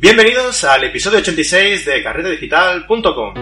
Bienvenidos al episodio 86 de carretedigital.com.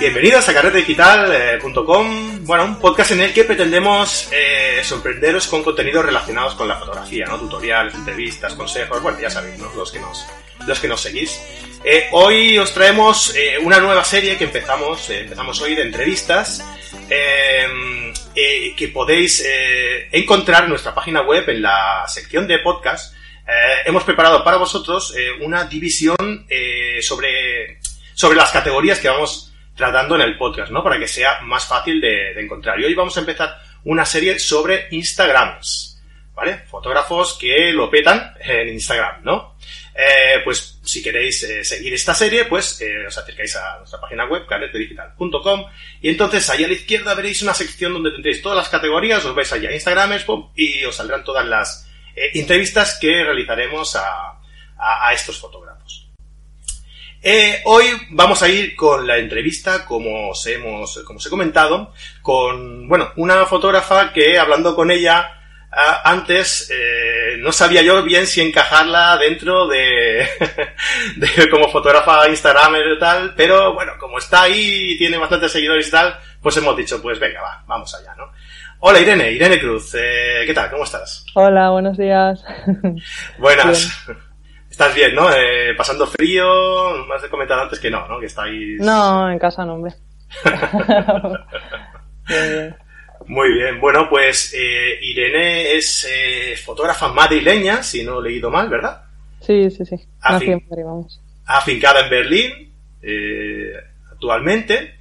Bienvenidos a carretedigital.com, bueno, un podcast en el que pretendemos eh, sorprenderos con contenidos relacionados con la fotografía, ¿no? Tutoriales, entrevistas, consejos, bueno, ya sabéis, ¿no? Los que nos, los que nos seguís. Eh, hoy os traemos eh, una nueva serie que empezamos, eh, empezamos hoy de entrevistas que podéis encontrar en nuestra página web en la sección de podcast. hemos preparado para vosotros una división sobre, sobre las categorías que vamos tratando en el podcast, ¿no? Para que sea más fácil de, de encontrar. Y hoy vamos a empezar una serie sobre Instagrams, ¿vale? Fotógrafos que lo petan en Instagram, ¿no? Eh, pues si queréis eh, seguir esta serie, pues eh, os acercáis a nuestra página web, carretedigital.com, y entonces ahí a la izquierda veréis una sección donde tendréis todas las categorías, os vais allá a Instagram y os saldrán todas las entrevistas que realizaremos a, estos fotógrafos. hoy vamos a ir con la entrevista, como os hemos, como os he comentado, con, bueno, una fotógrafa que hablando con ella, antes no sabía yo bien si encajarla dentro de, de como fotógrafa Instagramer y tal, pero bueno, como está ahí y tiene bastantes seguidores y tal, pues hemos dicho, pues venga, va, vamos allá, ¿no? Hola Irene, Irene Cruz, eh, ¿qué tal? ¿Cómo estás? Hola, buenos días. Buenas. Estás bien, ¿no? Eh, pasando frío, más he comentado antes que no, ¿no? Que estáis... No, en casa no, hombre. bien. Muy bien, bueno, pues eh, Irene es eh, fotógrafa madrileña, si no he leído mal, ¿verdad? Sí, sí, sí. Afin vamos. Afincada en Berlín, eh, actualmente.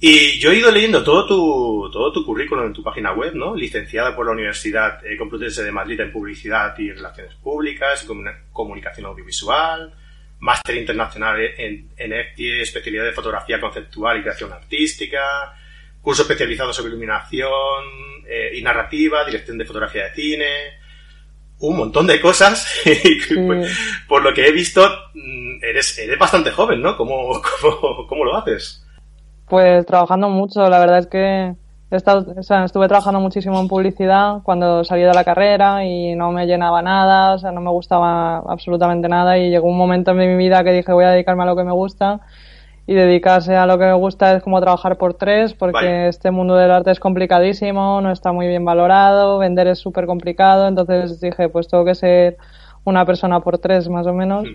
Y yo he ido leyendo todo tu, todo tu currículum en tu página web, ¿no? Licenciada por la Universidad Complutense de Madrid en Publicidad y Relaciones Públicas, Comunicación Audiovisual, Máster Internacional en, en especialidad de Fotografía Conceptual y Creación Artística, curso especializado sobre iluminación eh, y narrativa, dirección de fotografía de cine, un montón de cosas. Pues, por lo que he visto, mm, eres, eres bastante joven, ¿no? ¿Cómo, cómo, lo haces? Pues trabajando mucho, la verdad es que he estado, o sea, estuve trabajando muchísimo en publicidad cuando salí de la carrera y no me llenaba nada, o sea, no me gustaba absolutamente nada y llegó un momento en mi vida que dije voy a dedicarme a lo que me gusta y dedicarse a lo que me gusta es como trabajar por tres, porque este mundo del arte es complicadísimo, no está muy bien valorado, vender es súper complicado, entonces dije, pues tengo que ser una persona por tres más o menos.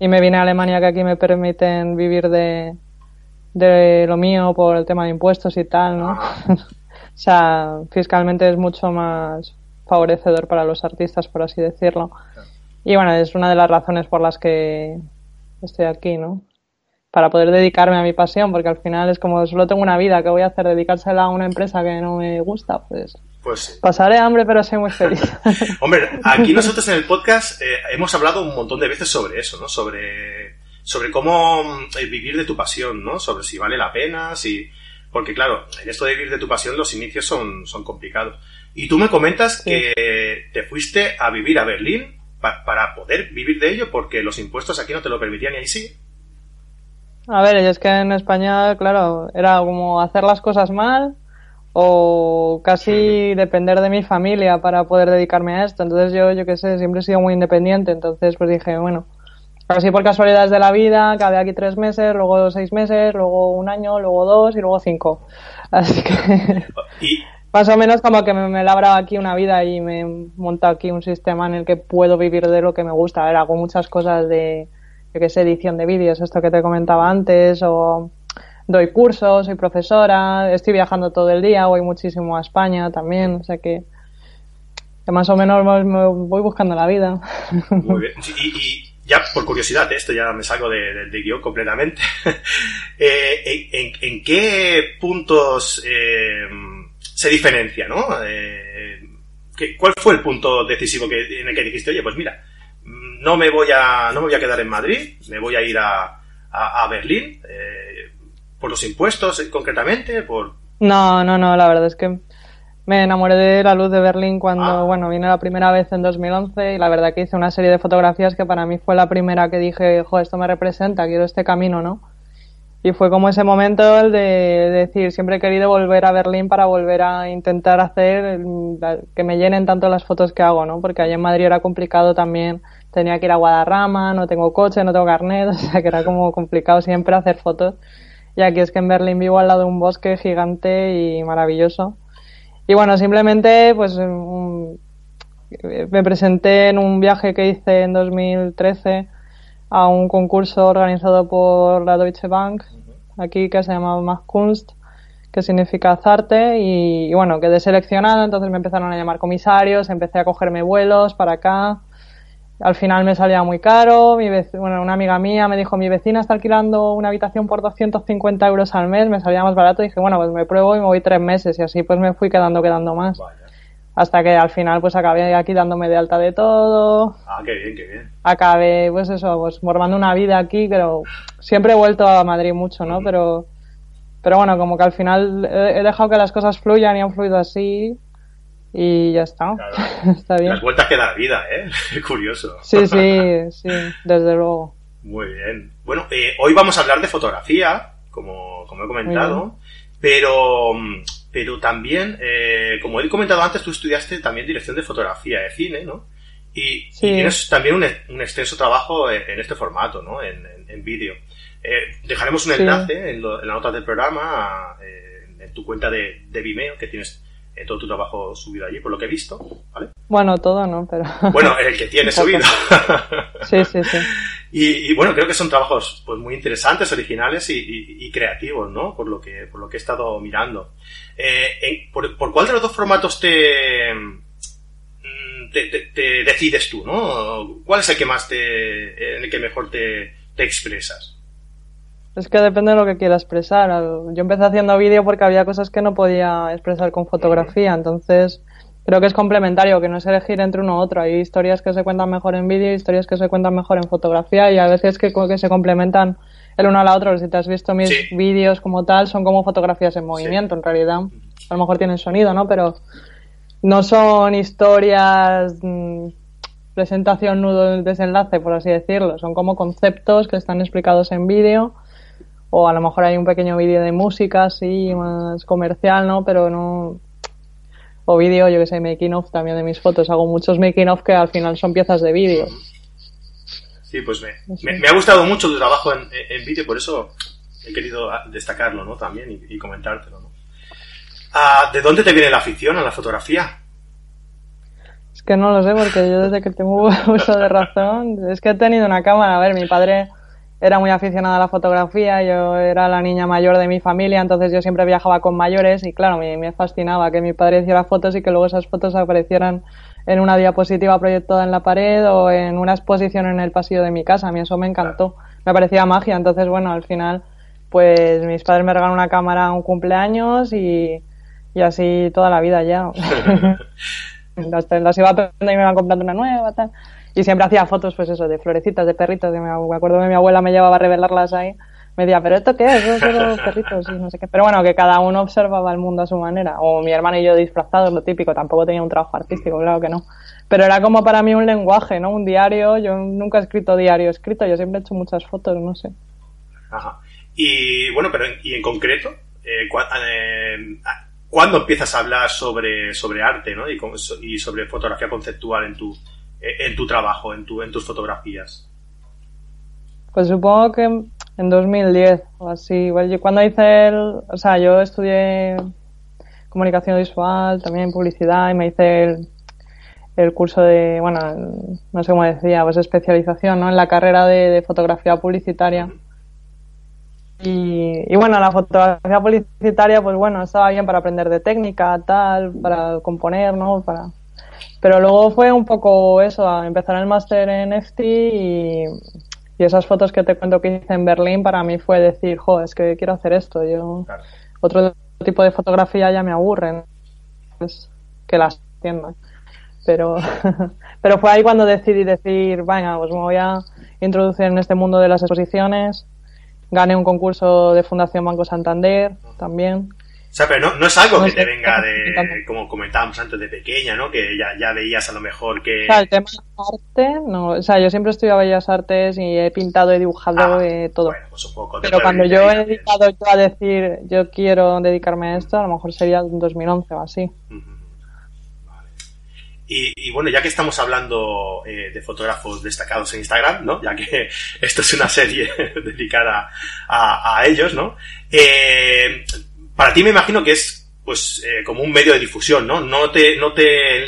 Y me vine a Alemania que aquí me permiten vivir de, de lo mío por el tema de impuestos y tal, ¿no? Ah. o sea, fiscalmente es mucho más favorecedor para los artistas, por así decirlo. Y bueno, es una de las razones por las que estoy aquí, ¿no? Para poder dedicarme a mi pasión, porque al final es como solo tengo una vida, ¿qué voy a hacer? Dedicársela a una empresa que no me gusta, pues, pues pasaré hambre, pero soy muy feliz. Hombre, aquí nosotros en el podcast eh, hemos hablado un montón de veces sobre eso, ¿no? Sobre, sobre cómo eh, vivir de tu pasión, ¿no? Sobre si vale la pena, si... Porque claro, en esto de vivir de tu pasión los inicios son, son complicados. Y tú me comentas que te fuiste a vivir a Berlín para poder vivir de ello porque los impuestos aquí no te lo permitían y ahí sí. A ver, es que en España, claro, era como hacer las cosas mal o casi depender de mi familia para poder dedicarme a esto. Entonces yo, yo qué sé, siempre he sido muy independiente. Entonces pues dije, bueno, así por casualidades de la vida, acabé aquí tres meses, luego seis meses, luego un año, luego dos y luego cinco. Así que más o menos como que me, me he labrado aquí una vida y me he montado aquí un sistema en el que puedo vivir de lo que me gusta. A ver, hago muchas cosas de yo que sé, edición de vídeos, esto que te comentaba antes, o doy cursos, soy profesora, estoy viajando todo el día, voy muchísimo a España también, o sea que, más o menos me voy buscando la vida. Muy bien. Y, ya por curiosidad, esto ya me salgo de, de, guion completamente. Eh, en, qué puntos eh, se diferencia, no? Eh, ¿Cuál fue el punto decisivo que, en el que dijiste, oye, pues mira, no me voy a, no me voy a quedar en Madrid, me voy a ir a, a, Berlín, eh, por los impuestos eh, concretamente, por... No, no, no, la verdad es que me enamoré de la luz de Berlín cuando, ah. bueno, vine la primera vez en 2011 y la verdad que hice una serie de fotografías que para mí fue la primera que dije, jo, esto me representa, quiero este camino, ¿no? Y fue como ese momento el de decir, siempre he querido volver a Berlín para volver a intentar hacer que me llenen tanto las fotos que hago, ¿no? Porque allá en Madrid era complicado también, tenía que ir a Guadarrama, no tengo coche, no tengo carnet, o sea que era como complicado siempre hacer fotos. Y aquí es que en Berlín vivo al lado de un bosque gigante y maravilloso. Y bueno, simplemente pues me presenté en un viaje que hice en 2013 a un concurso organizado por la Deutsche Bank, aquí que se llama Más Kunst, que significa azarte, y, y, bueno, quedé seleccionada, entonces me empezaron a llamar comisarios, empecé a cogerme vuelos para acá. Al final me salía muy caro, mi bueno, una amiga mía me dijo, mi vecina está alquilando una habitación por 250 euros al mes, me salía más barato, y dije, bueno, pues me pruebo y me voy tres meses, y así pues me fui quedando, quedando más hasta que al final pues acabé aquí dándome de alta de todo. Ah, qué bien, qué bien. Acabé pues eso, pues formando una vida aquí, pero siempre he vuelto a Madrid mucho, ¿no? Pero pero bueno, como que al final he dejado que las cosas fluyan y han fluido así y ya está. está bien. Las vueltas que da vida, ¿eh? Curioso. Sí, sí, sí, desde luego. Muy bien. Bueno, eh, hoy vamos a hablar de fotografía, como, como he comentado, pero pero también, eh, como he comentado antes, tú estudiaste también dirección de fotografía de cine, ¿no? Y, tienes también un, extenso trabajo en, este formato, ¿no? En, vídeo. Eh, dejaremos un enlace en, la nota del programa, eh, en tu cuenta de, de Vimeo, que tienes todo tu trabajo subido allí, por lo que he visto, ¿vale? Bueno, todo no, pero... Bueno, el que tiene subido. sí, sí, sí. Y, bueno, creo que son trabajos pues muy interesantes, originales y, creativos, ¿no? Por lo que, por lo que he estado mirando. Eh, por, cuál de los dos formatos mm, te, te, decides tú, ¿no? ¿Cuál es el que más te, en el que mejor te, te expresas? Es que depende de lo que quiera expresar. Yo empecé haciendo vídeo porque había cosas que no podía expresar con fotografía, entonces creo que es complementario, que no es elegir entre uno u otro. Hay historias que se cuentan mejor en vídeo, historias que se cuentan mejor en fotografía y a veces que, que se complementan el uno al otro. Si te has visto mis vídeos como tal, son como fotografías en movimiento, en realidad. A lo mejor tienen sonido, ¿no? Pero no son historias, mm, presentación, nudo, desenlace, por así decirlo. Son como conceptos que están explicados en vídeo o a lo mejor hay un pequeño vídeo de música así más comercial, ¿no? Pero no o vídeo, yo que sé, making of también de mis fotos. Hago muchos making of que al final son piezas de vídeo. Sí, pues me, me, ha gustado mucho tu trabajo en, en vídeo, por eso he querido destacarlo, ¿no? También y, comentártelo, ¿no? Ah, ¿De dónde te viene la afición a la fotografía? Es que no lo sé, porque yo desde que tengo uso de razón, es que he tenido una cámara. A ver, mi padre era muy aficionada a la fotografía, yo era la niña mayor de mi familia, entonces yo siempre viajaba con mayores y claro, me, me fascinaba que mi padre hiciera fotos y que luego esas fotos aparecieran en una diapositiva proyectada en la pared o en una exposición en el pasillo de mi casa. A mí eso me encantó, me parecía magia, entonces bueno, al final pues mis padres me regalaron una cámara a un cumpleaños y, y así toda la vida ya. las, las iba a y me iban comprando una nueva, tal y siempre hacía fotos, pues eso, de florecitas, de perritos. De, me acuerdo que mi abuela me llevaba a revelarlas ahí. Me decía, ¿pero esto qué es? Yo solo perritos y no sé qué. Pero bueno, que cada uno observaba el mundo a su manera. O mi hermano y yo disfrazados, lo típico. Tampoco tenía un trabajo artístico, claro que no. Pero era como para mí un lenguaje, ¿no? Un diario. Yo nunca he escrito diario escrito. Yo siempre he hecho muchas fotos, no sé. Ajá. Y bueno, pero y en concreto, eh, eh, ¿cuándo empiezas a hablar sobre, sobre arte, ¿no? Y, y sobre fotografía conceptual en tu, en tu trabajo, en, tu, en tus fotografías? Pues supongo que en 2010 o así. cuando hice el. O sea, yo estudié comunicación visual, también publicidad y me hice el, el curso de. Bueno, no sé cómo decía, pues especialización, ¿no? En la carrera de, fotografía publicitaria. Y, y, bueno, la fotografía publicitaria, pues bueno, estaba bien para aprender de técnica, tal, para componer, ¿no? Para pero luego fue un poco eso, a empezar el máster en FT y, esas fotos que te cuento que hice en Berlín para mí fue decir, jo, es que quiero hacer esto. Yo Otro tipo de fotografía ya me aburren, es que las entiendo. Pero, pero fue ahí cuando decidí decir, venga, pues me voy a introducir en este mundo de las exposiciones. Gané un concurso de Fundación Banco Santander también O sea, pero no, no es algo que te venga de, como comentábamos antes, de pequeña, ¿no? Que ya, ya veías a lo mejor que... O sea, el tema de arte, no. O sea, yo siempre he estudiado Bellas Artes y he pintado, he dibujado Ah, eh, todo. Bueno, pues un poco. Pero cuando yo he dedicado yo a decir yo quiero dedicarme a esto, a lo mejor sería en 2011 o así. Ujú. Vale. Y, y bueno, ya que estamos hablando eh, de fotógrafos destacados en Instagram, ¿no? Ya que esto es una serie dedicada a, a ellos, ¿no? Eh, para ti me imagino que es pues eh, como un medio de difusión, ¿no? No te, no te,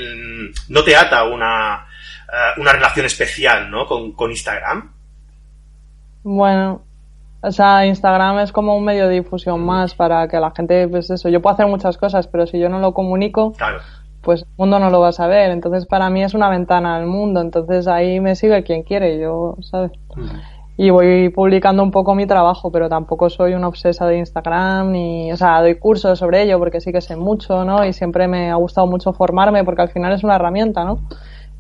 no te ata una, eh, una relación especial, ¿no? Con, con Instagram. Bueno, o sea, Instagram es como un medio de difusión más para que la gente, pues eso, yo puedo hacer muchas cosas, pero si yo no lo comunico, Claro. pues el mundo no lo va a saber. Entonces, para mí es una ventana al mundo. Entonces, ahí me sigue quien quiere, yo, ¿sabes? Y voy publicando un poco mi trabajo, pero tampoco soy una obsesa de Instagram ni, o sea, doy cursos sobre ello porque sí que sé mucho, ¿no? Y siempre me ha gustado mucho formarme porque al final es una herramienta, ¿no?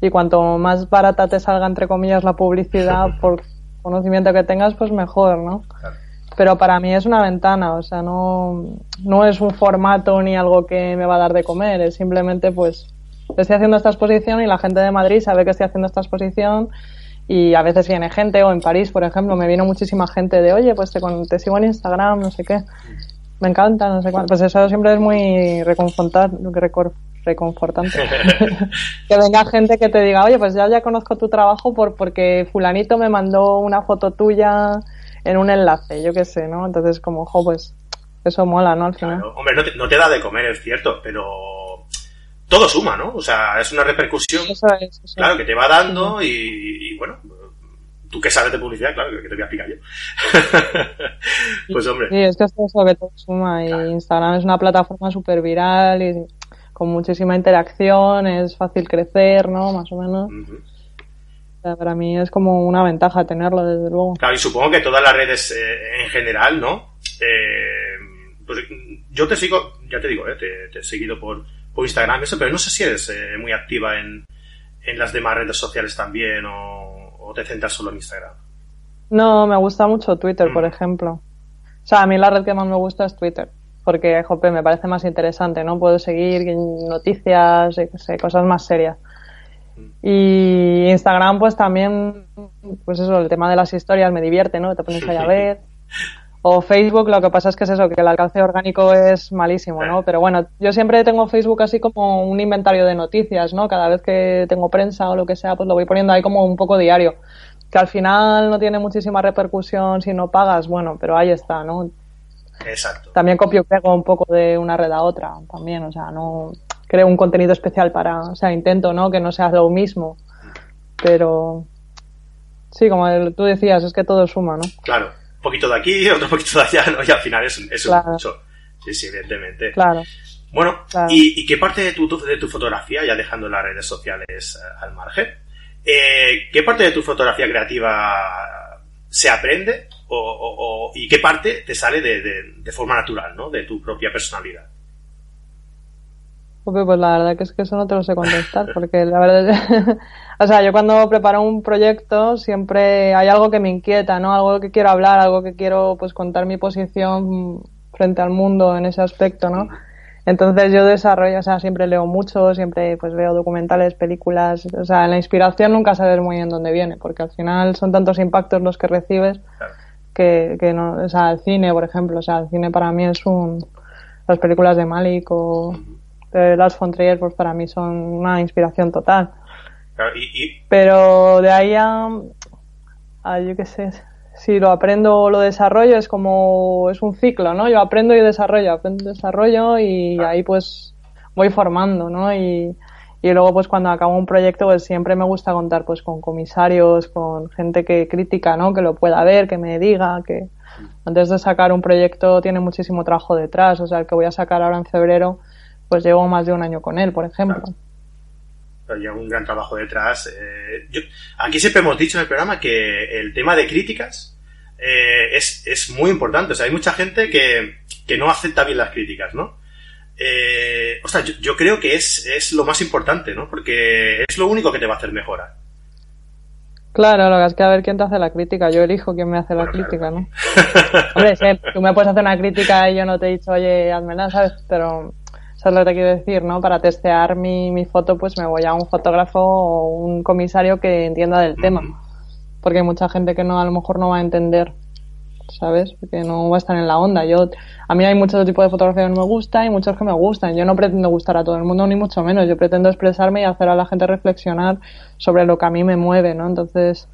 Y cuanto más barata te salga, entre comillas, la publicidad por conocimiento que tengas, pues mejor, ¿no? Claro. Pero para mí es una ventana, o sea, no, no es un formato ni algo que me va a dar de comer, es simplemente pues estoy haciendo esta exposición y la gente de Madrid sabe que estoy haciendo esta exposición y a veces viene gente, o en París, por ejemplo, me vino muchísima gente de, oye, pues te, con- te sigo en Instagram, no sé qué, me encanta, no sé cuánto. Pues eso siempre es muy reconfortante. que venga gente que te diga, oye, pues ya, ya conozco tu trabajo por, porque fulanito me mandó una foto tuya en un enlace, yo qué sé, ¿no? Entonces, como, ojo, pues eso mola, ¿no? Al final. Claro. Hombre, no te, no te da de comer, es cierto, pero todo suma, ¿no? O sea, es una repercusión, Eso es, eso claro, es. que te va dando y, y, bueno, tú que sabes de publicidad, claro, que te voy a explicar yo. pues hombre, Sí, es que esto que todo suma y Claro. Instagram es una plataforma súper viral y con muchísima interacción, es fácil crecer, ¿no? Más o menos. O sea, para mí es como una ventaja tenerlo, desde luego. claro, y supongo que todas las redes eh, en general, ¿no? Eh, pues yo te sigo, ya te digo, eh, te, te he seguido por, por Instagram, eso, pero no sé si eres eh, muy activa en, en las demás redes sociales también o, o te centras solo en Instagram. No, me gusta mucho Twitter, por Mm. ejemplo. O sea, a mí la red que más me gusta es Twitter. Porque, jope, me parece más interesante, ¿no? Puedo seguir noticias, cosas más serias. Y Instagram, pues también, pues eso, el tema de las historias me divierte, ¿no? Te pones ahí a ver. O Facebook, lo que pasa es que es eso, que el alcance orgánico es malísimo, ¿no? Pero bueno, yo siempre tengo Facebook así como un inventario de noticias, ¿no? Cada vez que tengo prensa o lo que sea, pues lo voy poniendo ahí como un poco diario. Que al final no tiene muchísima repercusión si no pagas, bueno, pero ahí está, ¿no? Exacto. También copio y pego un poco de una red a otra, también, o sea, no creo un contenido especial para, o sea, intento, ¿no? Que no sea lo mismo, pero sí, como tú decías, es que todo suma, ¿no? Claro, poquito de aquí, otro poquito de allá, ¿no? Y al final es, es Claro. mucho. Sí, sí, evidentemente. Claro. Bueno, Claro. ¿y, y qué parte de tu, de tu fotografía, ya dejando las redes sociales eh, al margen, eh, qué parte de tu fotografía creativa se aprende o, o- o- y qué parte te sale de, de- de forma natural, ¿no? De tu propia personalidad. Pues la verdad que es que eso no te lo sé contestar, porque la verdad es, o sea, yo cuando preparo un proyecto siempre hay algo que me inquieta, ¿no? Algo que quiero hablar, algo que quiero pues contar mi posición frente al mundo en ese aspecto, ¿no? Entonces yo desarrollo, o sea, siempre leo mucho, siempre pues veo documentales, películas, o sea, la inspiración nunca sabes muy bien dónde viene, porque al final son tantos impactos los que recibes que, que no, o sea, el cine, por ejemplo, o sea, el cine para mí es un, las películas de Malik o de Lars von Trier, pues para mí son una inspiración total. Claro, y, y- Pero de ahí a, a yo qué sé, si lo aprendo o lo desarrollo es como, es un ciclo, ¿no? Yo aprendo y desarrollo, aprendo y desarrollo y ahí pues voy formando, ¿no? Y, y luego pues cuando acabo un proyecto pues siempre me gusta contar pues con comisarios, con gente que critica, ¿no? Que lo pueda ver, que me diga, que antes de sacar un proyecto tiene muchísimo trabajo detrás, o sea, el que voy a sacar ahora en febrero pues llevo más de un año con él, por ejemplo. pero lleva un gran trabajo detrás. eh, yo- aquí siempre hemos dicho en el programa que el tema de críticas eh, es, es muy importante. O sea, hay mucha gente que, que no acepta bien las críticas, ¿no? Eh, o sea, yo, yo creo que es, es lo más importante, ¿no? Porque es lo único que te va a hacer mejorar. Claro, lo que es que a ver quién te hace la crítica. Yo elijo quién me hace la crítica, ¿no? Hombre, sí, tú me puedes hacer una crítica y yo no te he dicho, oye, házmela, ¿sabes? Pero eso es lo que te quiero decir, ¿no? Para testear mi, mi foto, pues me voy a un fotógrafo o un comisario que entienda del tema. Porque hay mucha gente que no, a lo mejor no va a entender ¿sabes? Porque no va a estar en la onda. Yo, a mí hay muchos tipos de fotografía que no me gusta y muchos que me gustan. Yo no pretendo gustar a todo el mundo, ni mucho menos. Yo pretendo expresarme y hacer a la gente reflexionar sobre lo que a mí me mueve, ¿no? Entonces,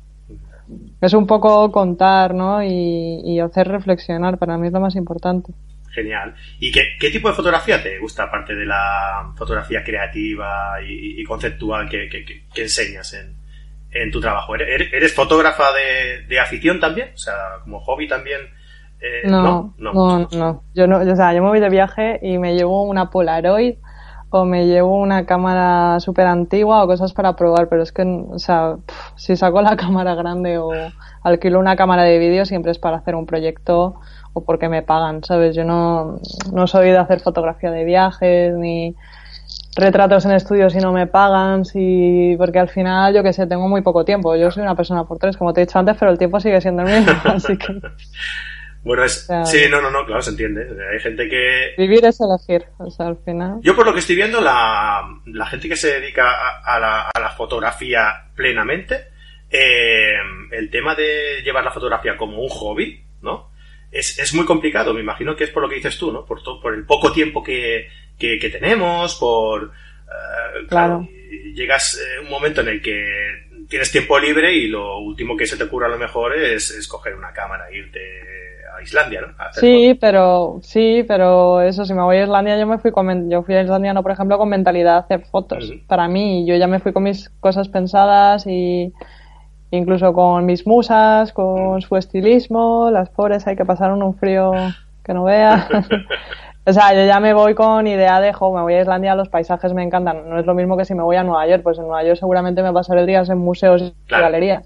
es un poco contar, ¿no? Y, hacer reflexionar. Para mí es lo más importante. Genial. ¿Y qué, tipo de fotografía te gusta, aparte de la fotografía creativa y, conceptual que, que enseñas en, en tu trabajo. ¿Eres, fotógrafa de, afición también? O sea, como hobby también. Eh, no, no, no, Yo no, o sea, yo me voy de viaje y me llevo una Polaroid o me llevo una cámara súper antigua o cosas para probar, pero es que, o sea, si saco la cámara grande o alquilo una cámara de vídeo siempre es para hacer un proyecto o porque me pagan, ¿sabes? Yo no, no soy de hacer fotografía de viajes ni retratos en estudios si no me pagan, si porque al final, yo que sé, tengo muy poco tiempo. Yo soy una persona por tres, como te he dicho antes, pero el tiempo sigue siendo el mismo, así que... Bueno, es... sí, no, no, no, claro, se entiende. Hay gente que... Vivir es elegir, o sea, al final... Yo por lo que estoy viendo, la, la gente que se dedica a, la, a la, fotografía plenamente, eh, el tema de llevar la fotografía como un hobby, ¿no? Es, es muy complicado, me imagino que es por lo que dices tú, ¿no? Por, por el poco tiempo que, que, tenemos, por... Eh, claro. llegas eh, un momento en el que tienes tiempo libre y lo último que se te ocurre a lo mejor es, es coger una cámara e irte a Islandia, ¿no? sí, pero sí, pero eso, si me voy a Islandia, yo me fui con, yo fui a Islandia, no, por ejemplo, con mentalidad de hacer fotos. Para mí, yo ya me fui con mis cosas pensadas y incluso con mis musas, con su estilismo, las pobres hay que pasar un frío que no vea. O sea, yo ya me voy con idea de, jo, me voy a Islandia, los paisajes me encantan. No es lo mismo que si me voy a Nueva York, pues en Nueva York seguramente me pasaré días en museos y galerías.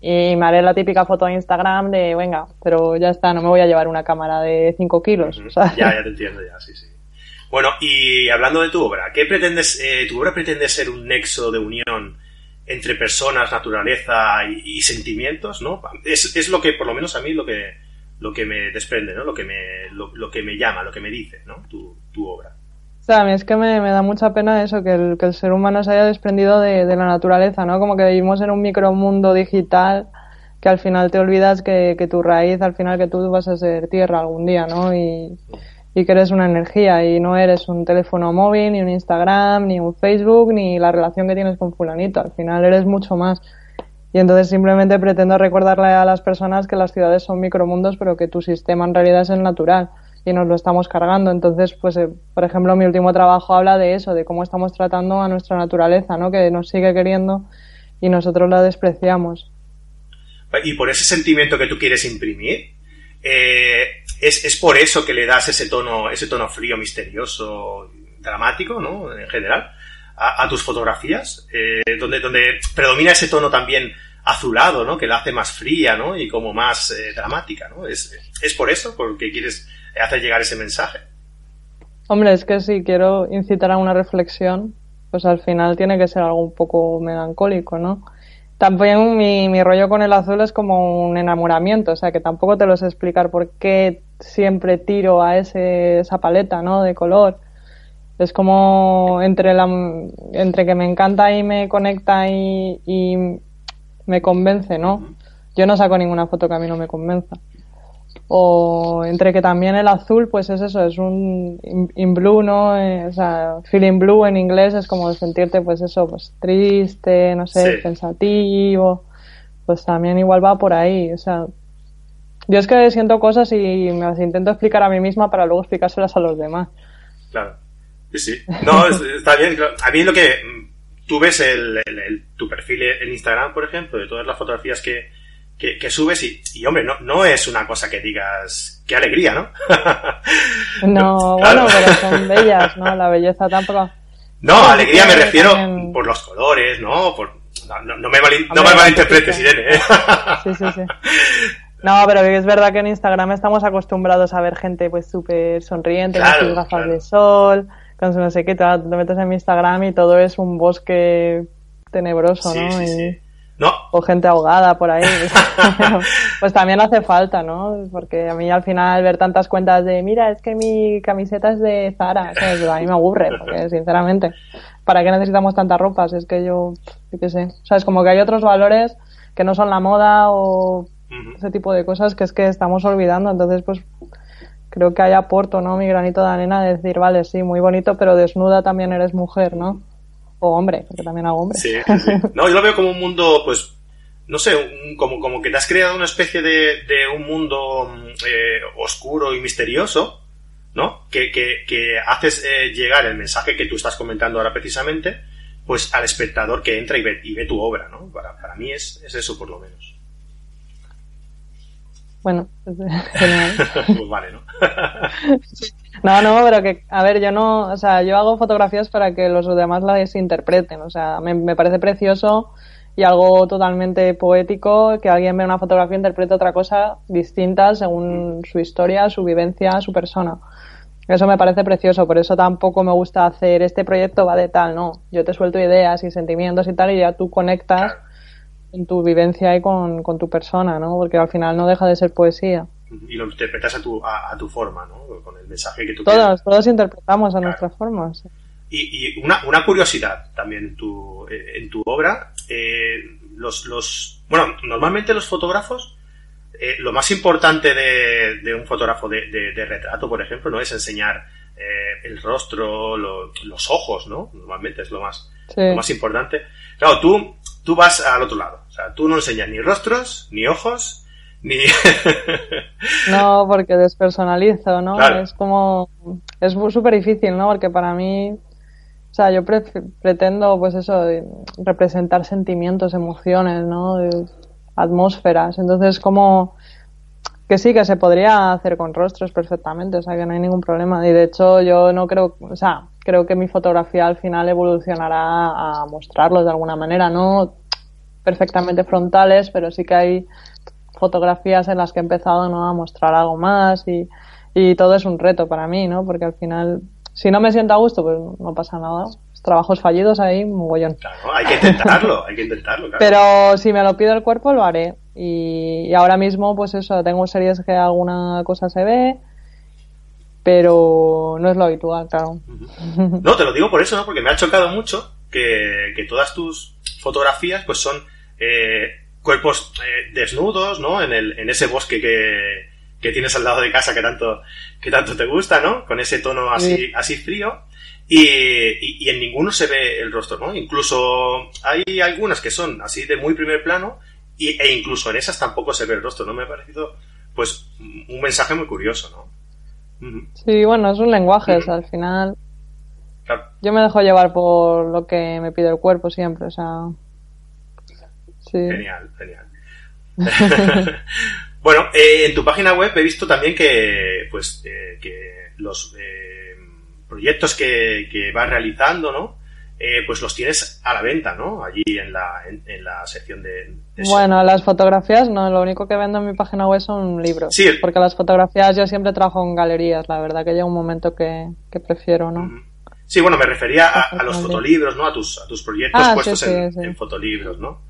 Y me haré la típica foto de Instagram de, venga, pero ya está, no me voy a llevar una cámara de 5 kilos. Ya, ya te entiendo, ya, sí, sí. Bueno, y hablando de tu obra, ¿qué pretendes, eh, tu obra pretende ser un nexo de unión entre personas, naturaleza y, y sentimientos, ¿no? Es, es lo que, por lo menos a mí, lo que, lo que me desprende, ¿no? Lo que me, lo, que me llama, lo que me dice, ¿no? Tu, tu obra. O sea, a mí es que me, da mucha pena eso, que el, que el ser humano se haya desprendido de, la naturaleza, ¿no? Como que vivimos en un micromundo digital que al final te olvidas que, que, tu raíz, al final que tú vas a ser tierra algún día, ¿no? Y, y que eres una energía y no eres un teléfono móvil, ni un Instagram, ni un Facebook, ni la relación que tienes con fulanito. Al final eres mucho más. Y entonces simplemente pretendo recordarle a las personas que las ciudades son micromundos, pero que tu sistema en realidad es el natural y nos lo estamos cargando. Entonces, pues, eh, por ejemplo, mi último trabajo habla de eso, de cómo estamos tratando a nuestra naturaleza, ¿no? Que nos sigue queriendo y nosotros la despreciamos. Y por ese sentimiento que tú quieres imprimir, eh, es, es, por eso que le das ese tono, ese tono frío, misterioso, dramático, ¿no? En general a, tus fotografías, eh, donde, donde predomina ese tono también azulado, ¿no? Que la hace más fría, ¿no? Y como más eh, dramática, ¿no? ¿Es, ¿Es por eso? ¿Porque quieres hacer llegar ese mensaje? Hombre, es que si quiero incitar a una reflexión, pues al final tiene que ser algo un poco melancólico, ¿no? También mi, mi rollo con el azul es como un enamoramiento, o sea que tampoco te lo sé explicar por qué siempre tiro a ese, esa paleta, ¿no? De color es como entre, la, entre que me encanta y me conecta y, me convence, ¿no? Yo no saco ninguna foto que a mí no me convenza. O entre que también el azul, pues es eso, es un in, blue, ¿no? Eh, o sea, feeling blue en inglés es como sentirte, pues eso, pues triste, no sé, pensativo. Pues también igual va por ahí, o sea. Yo es que siento cosas y me las intento explicar a mí misma para luego explicárselas a los demás. Claro. Sí, sí. No, está bien. A mí lo que mm, tú ves el, tu perfil en Instagram, por ejemplo, de todas las fotografías que, que, subes y, hombre, no, no es una cosa que digas, qué alegría, ¿no? no, bueno, pero son bellas, ¿no? La belleza tampoco. No, alegría me refiero por los colores, ¿no? Por, no, no, me, no me malinterpretes, Irene. ¿eh? Sí, sí, sí. No, pero es verdad que en Instagram estamos acostumbrados a ver gente pues súper sonriente, con sus gafas de sol, no sé qué, te, metes en mi Instagram y todo es un bosque tenebroso, ¿no? No. O gente ahogada por ahí. pues también hace falta, ¿no? Porque a mí al final ver tantas cuentas de, mira, es que mi camiseta es de Zara, ¿sabes? a mí me aburre, porque sinceramente, ¿para qué necesitamos tantas ropas? Es que yo, qué sé. O sea, es como que hay otros valores que no son la moda o ese tipo de cosas que es que estamos olvidando. Entonces, pues creo que hay aporto, ¿no? Mi granito de arena de decir, vale, sí, muy bonito, pero desnuda también eres mujer, ¿no? O hombre, porque también hago hombre. Sí, sí, No, yo lo veo como un mundo, pues, no sé, como, como que te has creado una especie de, de un mundo eh, oscuro y misterioso, ¿no? Que, que, que haces eh, llegar el mensaje que tú estás comentando ahora precisamente, pues al espectador que entra y ve, y ve tu obra, ¿no? Para, para mí es, es eso por lo menos. Bueno, pues, pues vale, ¿no? no, no, pero que, a ver, yo no, o sea, yo hago fotografías para que los demás las interpreten, o sea, me, me parece precioso y algo totalmente poético que alguien ve una fotografía e interprete otra cosa distinta según su historia, su vivencia, su persona. Eso me parece precioso, por eso tampoco me gusta hacer este proyecto va de tal, no. Yo te suelto ideas y sentimientos y tal y ya tú conectas en tu vivencia y con, tu persona, ¿no? Porque al final no deja de ser poesía. Y lo interpretas a tu, a, tu forma, ¿no? Con el mensaje que tú Todos, todos interpretamos a nuestra forma. Y, y una, una, curiosidad también en tu, eh, en tu obra, eh, los, los, bueno, normalmente los fotógrafos, eh, lo más importante de, de un fotógrafo de, de, retrato, por ejemplo, no es enseñar el rostro, los ojos, ¿no? Normalmente es lo más, lo más importante. Claro, tú tú vas al otro lado. O sea, tú no enseñas ni rostros, ni ojos, ni... no, porque despersonalizo, ¿no? Es como... Es súper difícil, ¿no? Porque para mí... O sea, yo pretendo, pues eso, representar sentimientos, emociones, ¿no? atmósferas. Entonces, como que sí, que se podría hacer con rostros perfectamente, o sea, que no hay ningún problema. Y de hecho, yo no creo, o sea, creo que mi fotografía al final evolucionará a mostrarlos de alguna manera, no perfectamente frontales, pero sí que hay fotografías en las que he empezado ¿no? a mostrar algo más y, y todo es un reto para mí, ¿no? Porque al final, si no me siento a gusto, pues no pasa nada. Trabajos fallidos ahí, mogollón. Claro, hay que intentarlo, hay que intentarlo. Claro. Pero si me lo pide el cuerpo, lo haré. Y, y ahora mismo, pues eso, tengo series que alguna cosa se ve, pero no es lo habitual, claro. No, te lo digo por eso, ¿no? Porque me ha chocado mucho que, que todas tus fotografías pues son eh, cuerpos eh, desnudos, ¿no? En, el, en ese bosque que, que, tienes al lado de casa que tanto, que tanto te gusta, ¿no? Con ese tono así, así frío. Y, y, en ninguno se ve el rostro, ¿no? Incluso hay algunas que son así de muy primer plano y, e incluso en esas tampoco se ve el rostro, ¿no? Me ha parecido, pues, un mensaje muy curioso, ¿no? Sí, bueno, es un lenguaje, al final. Yo me dejo llevar por lo que me pide el cuerpo siempre, o sea. Genial, genial. bueno, eh, en tu página web he visto también que, pues, eh, que los eh, proyectos que, que vas realizando, ¿no? pues los tienes a la venta, ¿no? Allí en la, en, la sección de, Bueno, las fotografías no, lo único que vendo en mi página web son libros. Sí. Porque las fotografías yo siempre trabajo en galerías, la verdad que llega un momento que, prefiero, ¿no? Sí, bueno, me refería a, los fotolibros, ¿no? A tus, a tus proyectos ah, puestos en, fotolibros, ¿no?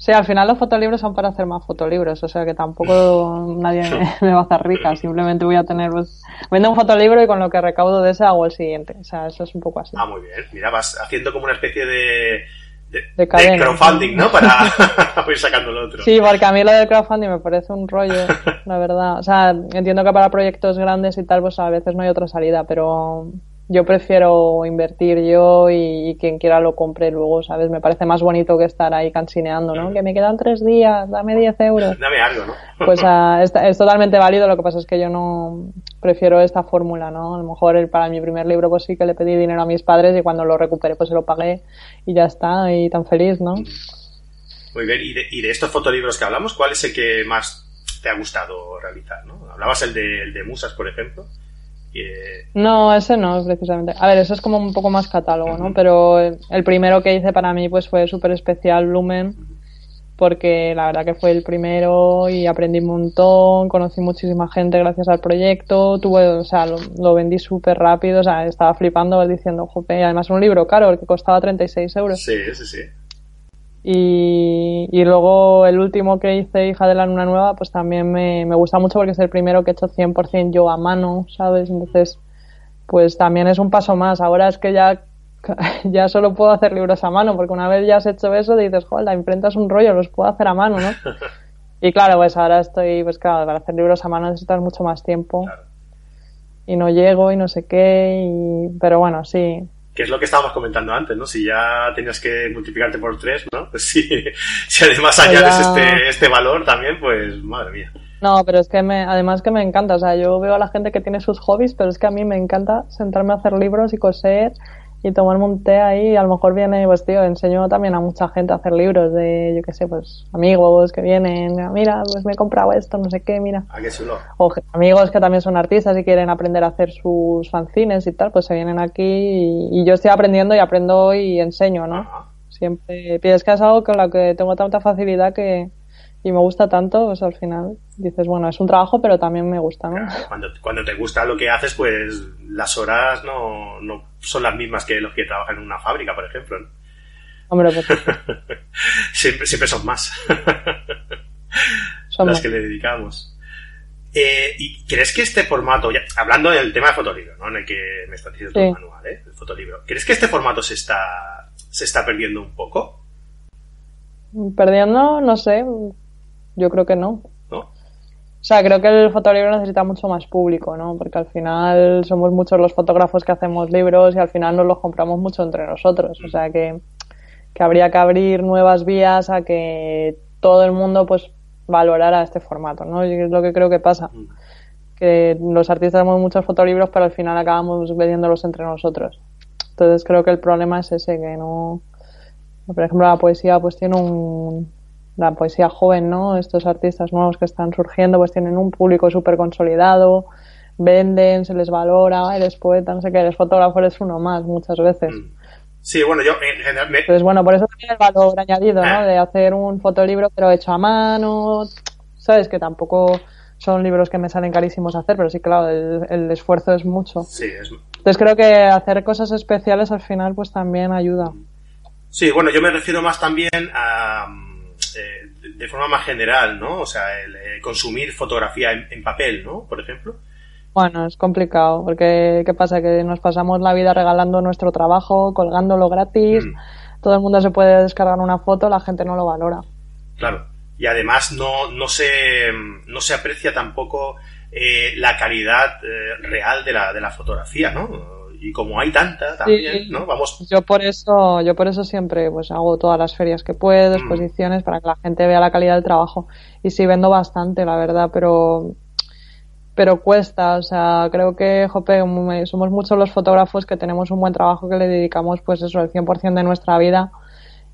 Sí, al final los fotolibros son para hacer más fotolibros, o sea que tampoco nadie me, va a hacer rica, simplemente voy a tener, pues, vendo un fotolibro y con lo que recaudo de ese hago el siguiente, o sea, eso es un poco así. Ah, muy bien, mira, vas haciendo como una especie de, de, crowdfunding, ¿no? Para ir sacando lo otro. Sí, porque a mí lo del crowdfunding me parece un rollo, la verdad, o sea, entiendo que para proyectos grandes y tal, pues a veces no hay otra salida, pero yo prefiero invertir yo y, quien quiera lo compre luego, ¿sabes? Me parece más bonito que estar ahí cansineando, ¿no? Que me quedan tres días, dame 10 euros. Dame algo, ¿no? Pues uh, es, es, totalmente válido, lo que pasa es que yo no prefiero esta fórmula, ¿no? A lo mejor el, para mi primer libro pues sí que le pedí dinero a mis padres y cuando lo recuperé pues se lo pagué y ya está, y tan feliz, ¿no? Muy bien, y de, y de estos fotolibros que hablamos, ¿cuál es el que más te ha gustado realizar, ¿no? Hablabas el de, el de Musas, por ejemplo. No, ese no, precisamente. A ver, eso es como un poco más catálogo, ¿no? Pero el primero que hice para mí pues fue súper especial, Lumen, porque la verdad que fue el primero y aprendí un montón, conocí muchísima gente gracias al proyecto, tuve, o sea, lo, vendí súper rápido, o sea, estaba flipando diciendo, jope, además un libro caro, el que costaba 36 euros. Sí, sí, sí. Y, y, luego el último que hice, Hija de la Luna Nueva, pues también me, me gusta mucho porque es el primero que he hecho 100% yo a mano, ¿sabes? Entonces, pues también es un paso más. Ahora es que ya, ya solo puedo hacer libros a mano, porque una vez ya has hecho eso, dices, joder, la imprenta es un rollo, los puedo hacer a mano, ¿no? Y claro, pues ahora estoy, pues claro, para hacer libros a mano necesitas mucho más tiempo. Y no llego y no sé qué, y... pero bueno, sí, que es lo que estábamos comentando antes, ¿no? Si ya tenías que multiplicarte por tres, ¿no? Pues sí, si además pues añades este, este valor también, pues madre mía. No, pero es que me, además que me encanta, o sea, yo veo a la gente que tiene sus hobbies, pero es que a mí me encanta sentarme a hacer libros y coser y tomarme un té ahí y a lo mejor viene, pues tío, enseño también a mucha gente a hacer libros de, yo qué sé, pues amigos que vienen, mira, pues me he comprado esto, no sé qué, mira. Ah, qué. O amigos que también son artistas y quieren aprender a hacer sus fanzines y tal, pues se vienen aquí y, yo estoy aprendiendo y aprendo y enseño, ¿no? Siempre, pides que es algo con lo que tengo tanta facilidad que, y me gusta tanto, pues al final dices, bueno, es un trabajo, pero también me gusta, ¿no? cuando, cuando te gusta lo que haces, pues las horas no, no son las mismas que los que trabajan en una fábrica, por ejemplo. ¿no? Hombre, pues... siempre, siempre son más son las que le dedicamos. Eh, ¿Y crees que este formato, ya, hablando del tema de fotolibro, ¿no? en el que me está diciendo tu manual, ¿eh? el fotolibro, ¿crees que este formato se está, se está perdiendo un poco? Perdiendo, no sé, yo creo que no. O sea, creo que el fotolibro necesita mucho más público, ¿no? Porque al final somos muchos los fotógrafos que hacemos libros y al final nos los compramos mucho entre nosotros. O sea que, que habría que abrir nuevas vías a que todo el mundo pues valorara este formato, ¿no? Y es lo que creo que pasa. Mm. Que los artistas hacemos muchos fotolibros, pero al final acabamos vendiéndolos entre nosotros. Entonces creo que el problema es ese, que no... Por ejemplo, la poesía pues tiene un, la poesía joven, ¿no? Estos artistas nuevos que están surgiendo, pues tienen un público súper consolidado, venden, se les valora, eres poeta, no sé qué, eres fotógrafo, eres uno más muchas veces. Mm. Sí, bueno, yo en general... Entonces, bueno, por eso tiene el valor añadido, ¿no? Ah. De hacer un fotolibro, pero hecho a mano, ¿sabes? Que tampoco son libros que me salen carísimos hacer, pero sí, claro, el, esfuerzo es mucho. Sí, es... Entonces creo que hacer cosas especiales al final pues también ayuda. Sí, bueno, yo me refiero más también a de forma más general, ¿no? O sea, el, eh, consumir fotografía en, papel, ¿no? Por ejemplo. Bueno, es complicado, porque ¿qué pasa? Que nos pasamos la vida regalando nuestro trabajo, colgándolo gratis, mm. todo el mundo se puede descargar una foto, la gente no lo valora. Claro, y además no, no, se, no se aprecia tampoco eh, la calidad real de la, de la fotografía, ¿no? Y como hay tanta también, ¿no? Vamos. Yo por eso, yo por eso siempre pues hago todas las ferias que puedo, mm. exposiciones, para que la gente vea la calidad del trabajo. Y sí vendo bastante, la verdad, pero pero cuesta, o sea, creo que, jope, somos muchos los fotógrafos que tenemos un buen trabajo que le dedicamos, pues eso, el 100% de nuestra vida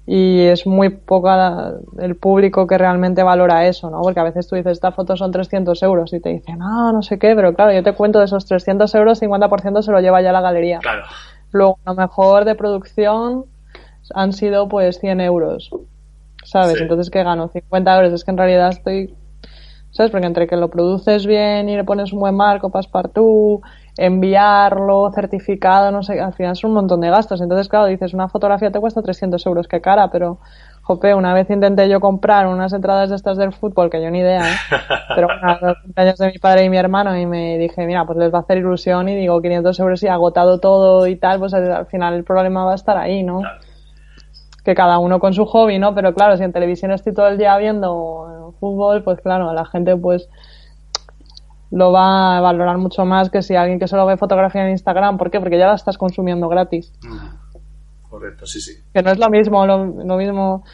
y es muy poca el público que realmente valora eso, ¿no? Porque a veces tú dices, esta foto son 300 euros y te dicen, ah, no sé qué, pero claro, yo te cuento de esos 300 euros, 50% se lo lleva ya la galería. Claro. Luego, lo mejor de producción han sido pues 100 euros, ¿sabes? Entonces, ¿qué gano? 50 euros. Es que en realidad estoy, ¿sabes? Porque entre que lo produces bien y le pones un buen marco, passepartout, enviarlo, certificado, no sé, al final son un montón de gastos. Entonces, claro, dices, una fotografía te cuesta 300 euros, qué cara, pero, jope, una vez intenté yo comprar unas entradas de estas del fútbol, que yo ni idea, ¿eh? pero bueno, los cumpleaños de mi padre y mi hermano, y me dije, mira, pues les va a hacer ilusión, y digo, 500 euros y agotado todo y tal, pues al final el problema va a estar ahí, ¿no? Que cada uno con su hobby, ¿no? Pero claro, si en televisión estoy todo el día viendo fútbol, pues claro, la gente pues lo va a valorar mucho más que si alguien que solo ve fotografía en Instagram. ¿Por qué? Porque ya la estás consumiendo gratis. Correcto, sí, sí. Que no es lo mismo, lo, mismo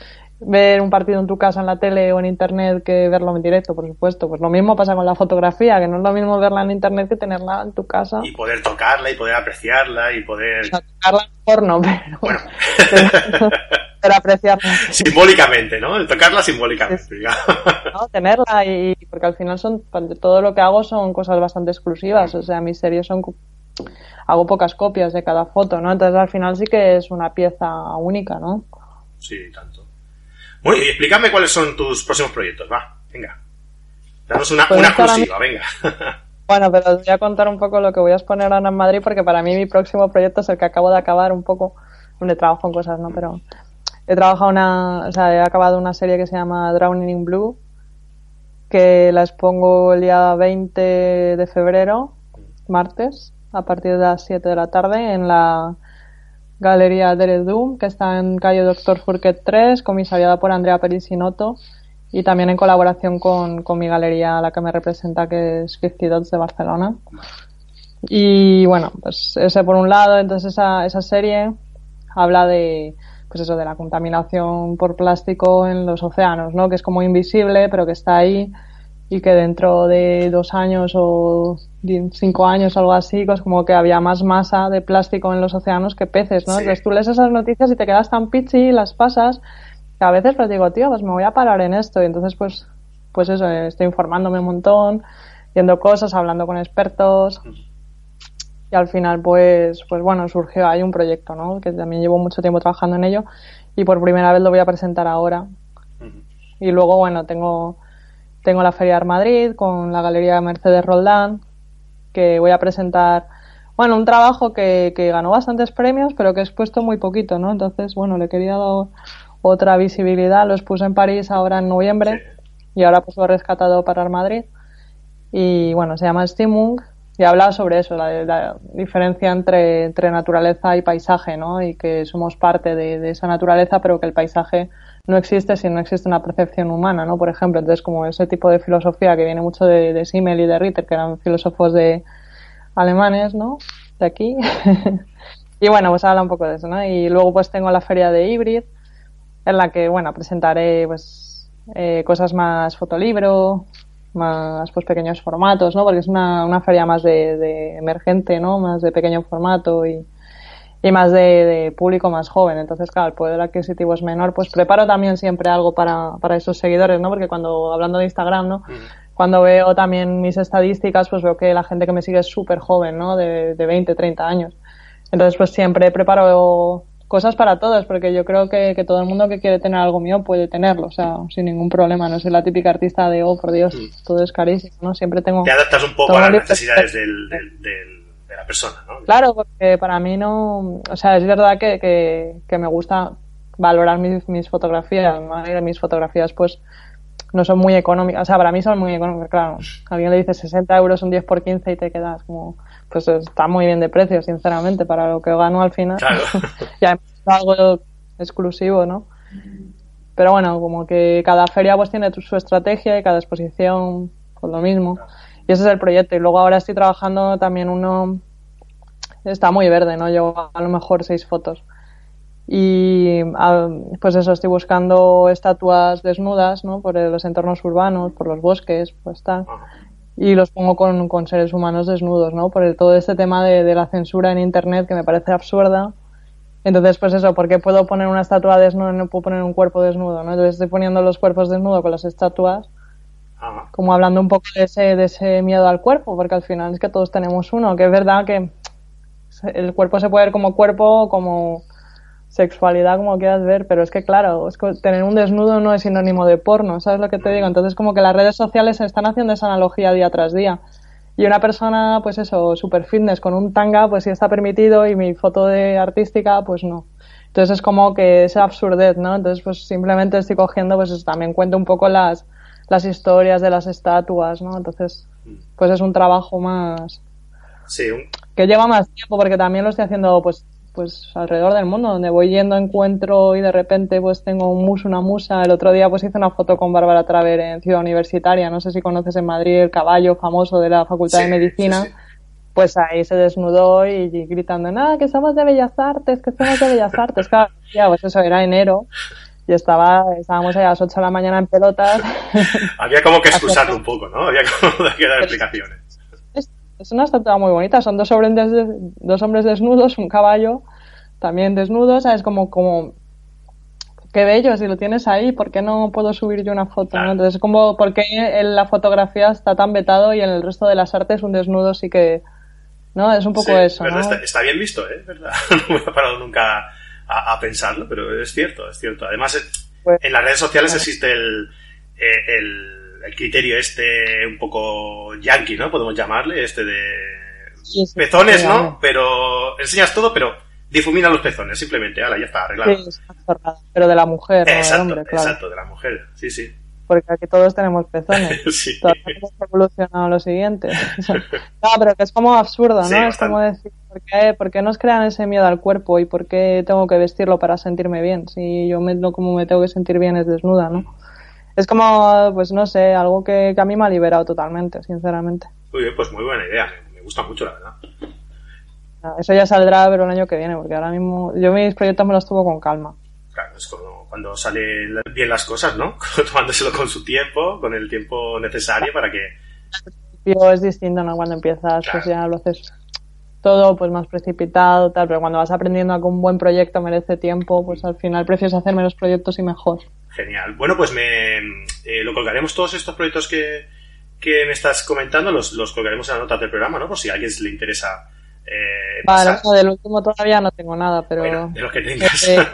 ver un partido en tu casa en la tele o en internet que verlo en directo, por supuesto. Pues lo mismo pasa con la fotografía, que no es lo mismo verla en internet que tenerla en tu casa. Y poder tocarla y poder apreciarla y poder... tocarla en porno, pero... Bueno. pero apreciarla. Simbólicamente, ¿no? El tocarla simbólicamente. no, tenerla y porque al final son todo lo que hago son cosas bastante exclusivas, o sea, mis series son hago pocas copias de cada foto, ¿no? Entonces al final sí que es una pieza única, ¿no? Sí, tanto. Muy bien, explícame cuáles son tus próximos proyectos, va, venga. Danos una, pues una exclusiva, venga. Bueno, pero os voy a contar un poco lo que voy a exponer ahora en Madrid porque para mí mi próximo proyecto es el que acabo de acabar un poco, donde trabajo en cosas, ¿no? Pero he trabajado una, o sea, he acabado una serie que se llama Drowning in Blue, que la expongo el día 20 de febrero, martes, a partir de las 7 de la tarde en la Galería Doom, que está en calle Doctor Furquet 3, comisariada por Andrea Perisinotto y también en colaboración con, con mi galería, la que me representa, que es 50 Dots de Barcelona. Y bueno, pues ese por un lado, entonces esa, esa serie habla de, pues eso, de la contaminación por plástico en los océanos, ¿no? Que es como invisible, pero que está ahí y que dentro de dos años o cinco años o algo así, pues como que había más masa de plástico en los océanos que peces, ¿no? Entonces tú lees esas noticias y te quedas tan pichi y las pasas que a veces pues digo, tío, pues me voy a parar en esto y entonces pues, pues eso, estoy informándome un montón, viendo cosas, hablando con expertos y al final pues, pues bueno, surgió ahí un proyecto, ¿no? Que también llevo mucho tiempo trabajando en ello y por primera vez lo voy a presentar ahora. Y luego, bueno, tengo, tengo la Feria de Madrid con la Galería Mercedes Roldán, que voy a presentar, bueno, un trabajo que, que ganó bastantes premios, pero que he expuesto muy poquito, ¿no? Entonces, bueno, le quería dar otra visibilidad. Lo expuse en París ahora en noviembre y ahora pues lo he rescatado para Madrid. Y bueno, se llama Stimung y habla sobre eso, la, diferencia entre, entre, naturaleza y paisaje, ¿no? Y que somos parte de, de, esa naturaleza, pero que el paisaje no existe si no existe una percepción humana, ¿no? Por ejemplo, entonces como ese tipo de filosofía que viene mucho de, de Simmel y de Ritter, que eran filósofos de alemanes, ¿no? De aquí. y bueno, pues habla un poco de eso, ¿no? Y luego pues tengo la feria de Hybrid, en la que, bueno, presentaré pues eh, cosas más fotolibro, más pues pequeños formatos, ¿no? Porque es una, una feria más de, de, emergente, ¿no? Más de pequeño formato y, y más de, de, público más joven. Entonces, claro, el poder adquisitivo es menor. Pues preparo también siempre algo para, para esos seguidores, ¿no? Porque cuando, hablando de Instagram, ¿no? Cuando veo también mis estadísticas, pues veo que la gente que me sigue es súper joven, ¿no? De, de 20, 30 años. Entonces, pues siempre preparo cosas para todos, porque yo creo que, que, todo el mundo que quiere tener algo mío puede tenerlo, o sea, sin ningún problema. No soy la típica artista de, oh, por Dios, mm. todo es carísimo, ¿no? Siempre tengo... Te adaptas un poco a las necesidades del, del, del, de la persona, ¿no? Claro, porque para mí no... O sea, es verdad que, que, que me gusta valorar mis, mis fotografías, ¿no? mis fotografías, pues, no son muy económicas. O sea, para mí son muy económicas, claro. A alguien le dice 60 euros un 10 por 15 y te quedas como pues está muy bien de precio, sinceramente, para lo que gano al final. Claro. ya es algo exclusivo, ¿no? Pero bueno, como que cada feria pues tiene su estrategia y cada exposición pues lo mismo. Y ese es el proyecto. Y luego ahora estoy trabajando también uno, está muy verde, ¿no? Llevo a lo mejor seis fotos. Y pues eso, estoy buscando estatuas desnudas, ¿no? Por los entornos urbanos, por los bosques, pues tal y los pongo con, con, seres humanos desnudos, ¿no? Por todo este tema de, de, la censura en Internet que me parece absurda. Entonces, pues eso, ¿por qué puedo poner una estatua desnuda y no puedo poner un cuerpo desnudo, ¿no? Entonces estoy poniendo los cuerpos desnudos con las estatuas, ah. como hablando un poco de ese, de ese miedo al cuerpo, porque al final es que todos tenemos uno, que es verdad que el cuerpo se puede ver como cuerpo, como sexualidad como quieras ver, pero es que claro, es que tener un desnudo no es sinónimo de porno, ¿sabes lo que te digo? Entonces como que las redes sociales están haciendo esa analogía día tras día. Y una persona, pues eso, super fitness con un tanga, pues sí está permitido y mi foto de artística, pues no. Entonces es como que es absurdez, ¿no? Entonces pues simplemente estoy cogiendo, pues eso, también cuento un poco las, las historias de las estatuas, ¿no? Entonces, pues es un trabajo más... Sí. Que lleva más tiempo porque también lo estoy haciendo, pues pues alrededor del mundo, donde voy yendo, encuentro y de repente pues tengo un mus, una musa. El otro día pues hice una foto con Bárbara Traver en Ciudad Universitaria, no sé si conoces en Madrid el caballo famoso de la Facultad sí, de Medicina. Sí, sí. Pues ahí se desnudó y, y, gritando, nada, que somos de Bellas Artes, que somos de Bellas Artes. Claro, ya, pues eso era enero y estaba, estábamos a las 8 de la mañana en pelotas. Había como que excusarlo un poco, ¿no? Había como que dar explicaciones. Es una estatua muy bonita, son dos hombres, dos hombres desnudos, un caballo también desnudo, ¿sabes? Como, como, qué bello, si lo tienes ahí, ¿por qué no puedo subir yo una foto? ¿no? Entonces, como, ¿por qué en la fotografía está tan vetado y en el resto de las artes un desnudo sí que, ¿no? Es un poco sí, eso, ¿no? Está, está, bien visto, ¿eh? ¿verdad? No me he parado nunca a, a, pensarlo, pero es cierto, es cierto. Además, pues, en las redes sociales claro. existe el, eh, el el criterio este un poco yankee, ¿no? Podemos llamarle, este de sí, sí, pezones, sí, ¿no? Pero enseñas todo, pero difumina los pezones, simplemente, ahora ya está arreglado. Pero de la mujer, no exacto, del hombre, claro. Exacto, de la mujer, sí, sí. Porque aquí todos tenemos pezones. sí. Todavía no hemos evolucionado lo siguiente. no, pero que es como absurdo, ¿no? Es como decir, ¿por qué, ¿por qué nos crean ese miedo al cuerpo y por qué tengo que vestirlo para sentirme bien? Si yo me, no, como me tengo que sentir bien es desnuda, ¿no? Es como, pues no sé, algo que, que a mí me ha liberado totalmente, sinceramente. Muy bien, pues muy buena idea, me, gusta mucho, la verdad. Eso ya saldrá, pero el año que viene, porque ahora mismo yo mis proyectos me los tuvo con calma. Claro, es como cuando salen bien las cosas, ¿no? Tomándoselo con su tiempo, con el tiempo necesario para que... Es distinto, ¿no? Cuando empiezas, pues ya lo haces todo pues más precipitado, tal, pero cuando vas aprendiendo a que un buen proyecto merece tiempo, pues al final prefieres hacer menos proyectos y mejor. Genial. Bueno, pues me eh, lo colgaremos todos estos proyectos que, que me estás comentando, los, los colgaremos en la nota del programa, ¿no? Por si a alguien le interesa eh, Vale, no, del último todavía no tengo nada, pero Bueno, de los que tengas. Eh,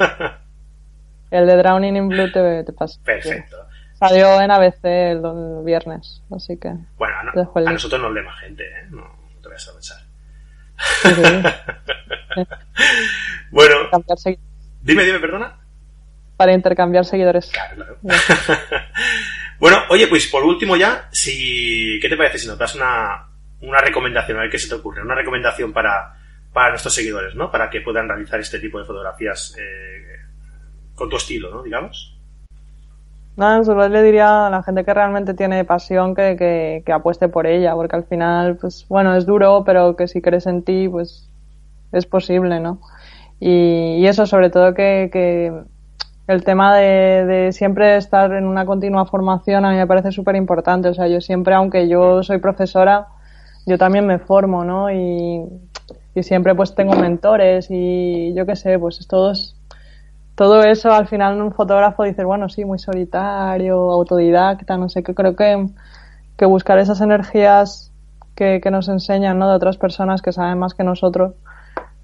el de Drowning in Blue te, te paso. Perfecto. Salió en ABC el, el viernes, así que Bueno, no- el a nosotros nos lee más gente, ¿eh? No, no te vayas a pensar. sí, sí, Bueno, dime, dime, perdona. Para intercambiar seguidores. Claro, claro. bueno, oye, pues por último ya, si, ¿qué te parece si nos das una, una recomendación? A ver qué se te ocurre. Una recomendación para, para nuestros seguidores, ¿no? Para que puedan realizar este tipo de fotografías eh, con tu estilo, ¿no? Digamos. No, solo le diría a la gente que realmente tiene pasión que, que, que apueste por ella, porque al final, pues bueno, es duro, pero que si crees en ti, pues es posible, ¿no? Y, y eso, sobre todo que, que el tema de, de siempre estar en una continua formación a mí me parece súper importante. O sea, yo siempre, aunque yo soy profesora, yo también me formo, ¿no? Y, y siempre pues tengo mentores y yo qué sé, pues todos todo eso al final un fotógrafo dice, bueno, sí, muy solitario, autodidacta, no sé qué, creo que, que buscar esas energías que, que nos enseñan, ¿no? De otras personas que saben más que nosotros,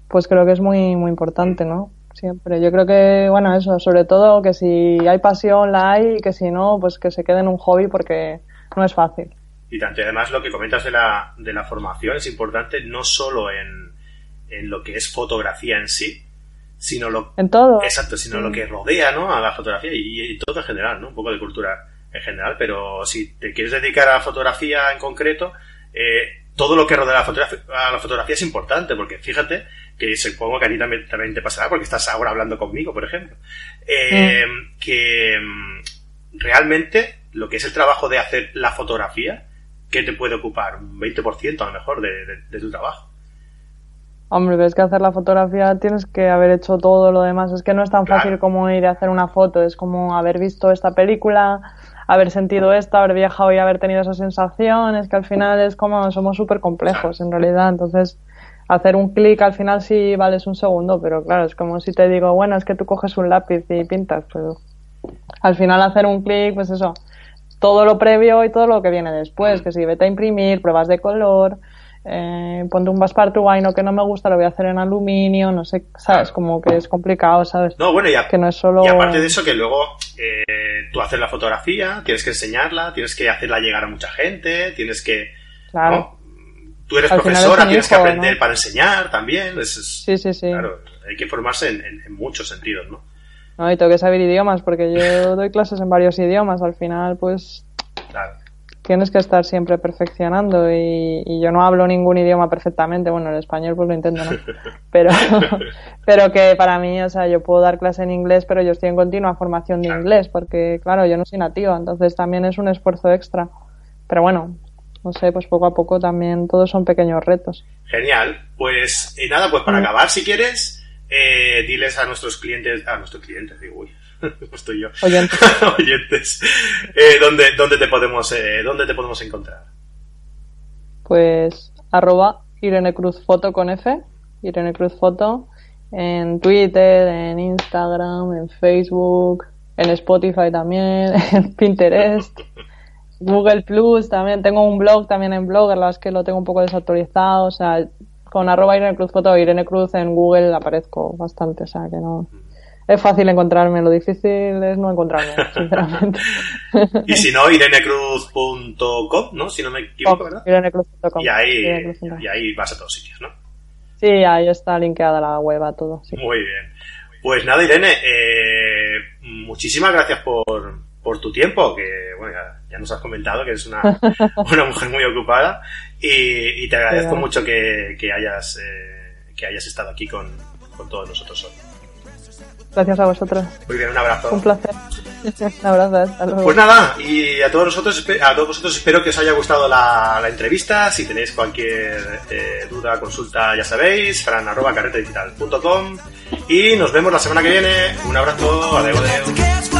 pues creo que es muy, muy importante, ¿no? Siempre. Yo creo que, bueno, eso, sobre todo que si hay pasión, la hay, y que si no, pues que se quede en un hobby porque no es fácil. Y tanto, y además lo que comentas de la, de la formación es importante no solo en, en lo que es fotografía en sí, sino lo, En todo. Exacto, sino lo que rodea ¿no? a la fotografía y, y todo en general, ¿no? Un poco de cultura en general, pero si te quieres dedicar a la fotografía en concreto, eh, todo lo que rodea a la, fotografía, a la fotografía es importante, porque fíjate que supongo que a ti también, también te pasará, porque estás ahora hablando conmigo, por ejemplo, eh, que mm, realmente lo que es el trabajo de hacer la fotografía, ¿qué te puede ocupar? Un 20% a lo mejor de, de- de tu trabajo. Hombre, ves que hacer la fotografía tienes que haber hecho todo lo demás. Es que no es tan Claro. fácil como ir a hacer una foto. Es como haber visto esta película, haber sentido esto, haber viajado y haber tenido esa sensación. Es que al final es como somos súper complejos en realidad. Entonces, hacer un clic al final sí vale es un segundo, pero claro, es como si te digo, bueno, es que tú coges un lápiz y pintas, pero al final hacer un clic, pues eso, todo lo previo y todo lo que viene después, que si vete a imprimir, pruebas de color, eh, ponte un passepartout, ay no que no me gusta, lo voy a hacer en aluminio, no sé, sabes, como que es complicado, sabes, No, bueno, ya, que no es solo... Y aparte de eso, que luego eh, tú haces la fotografía, tienes que enseñarla, tienes que hacerla llegar a mucha gente, tienes que... Claro. ¿no? Tú eres Al profesora, tienes que aprender ¿no? para enseñar también. es- es- Sí, sí, sí. Claro, hay que formarse en, en- en muchos sentidos, ¿no? No, y tengo que saber idiomas, porque yo doy clases en varios idiomas, al final pues Claro. tienes que estar siempre perfeccionando y, y yo no hablo ningún idioma perfectamente, bueno, el español pues lo intento, ¿no? Pero, pero que para mí, o sea, yo puedo dar clase en inglés, pero yo estoy en continua formación de Claro. inglés, porque claro, yo no soy nativa, entonces también es un esfuerzo extra. Pero bueno, no sé, pues poco a poco también todos son pequeños retos. Genial. Pues eh, nada, pues para acabar, si quieres, eh, diles a nuestros clientes, a nuestros clientes, digo, uy, no estoy yo. Oyentes. Oyentes. Eh, ¿dónde, dónde te podemos, eh, dónde te podemos encontrar? Pues arroba Irene Cruz Foto con F, Irene Cruz Foto, en Twitter, en Instagram, en Facebook, en Spotify también, en Pinterest, Google Plus también. Tengo un blog también en Blogger, la verdad es que lo tengo un poco desactualizado, o sea, con arroba Irene Cruz Foto Irene Cruz en Google aparezco bastante, o sea que no... Es fácil encontrarme, lo difícil es no encontrarme, sinceramente. Y si no, irenecruz.com, ¿no? Si no me equivoco, ¿verdad? IreneCruz.com. Y ahí, y ahí vas a todos sitios, ¿no? Sí, ahí está linkeada la web a todo. Muy bien. Pues nada, Irene, eh, muchísimas gracias por, por tu tiempo, que bueno, ya, nos has comentado que eres una, una mujer muy ocupada y, te agradezco mucho que, que hayas, eh, que hayas estado aquí con, con todos nosotros hoy. Gracias a vosotros. Muy bien, un abrazo. Un placer. un abrazo, hasta luego. Pues nada, y a todos nosotros, a todos vosotros espero que os haya gustado la, la entrevista. Si tenéis cualquier eh, duda, consulta, ya sabéis, fran arroba carretedigital.com y nos vemos la semana que viene. Un abrazo, adiós, adiós.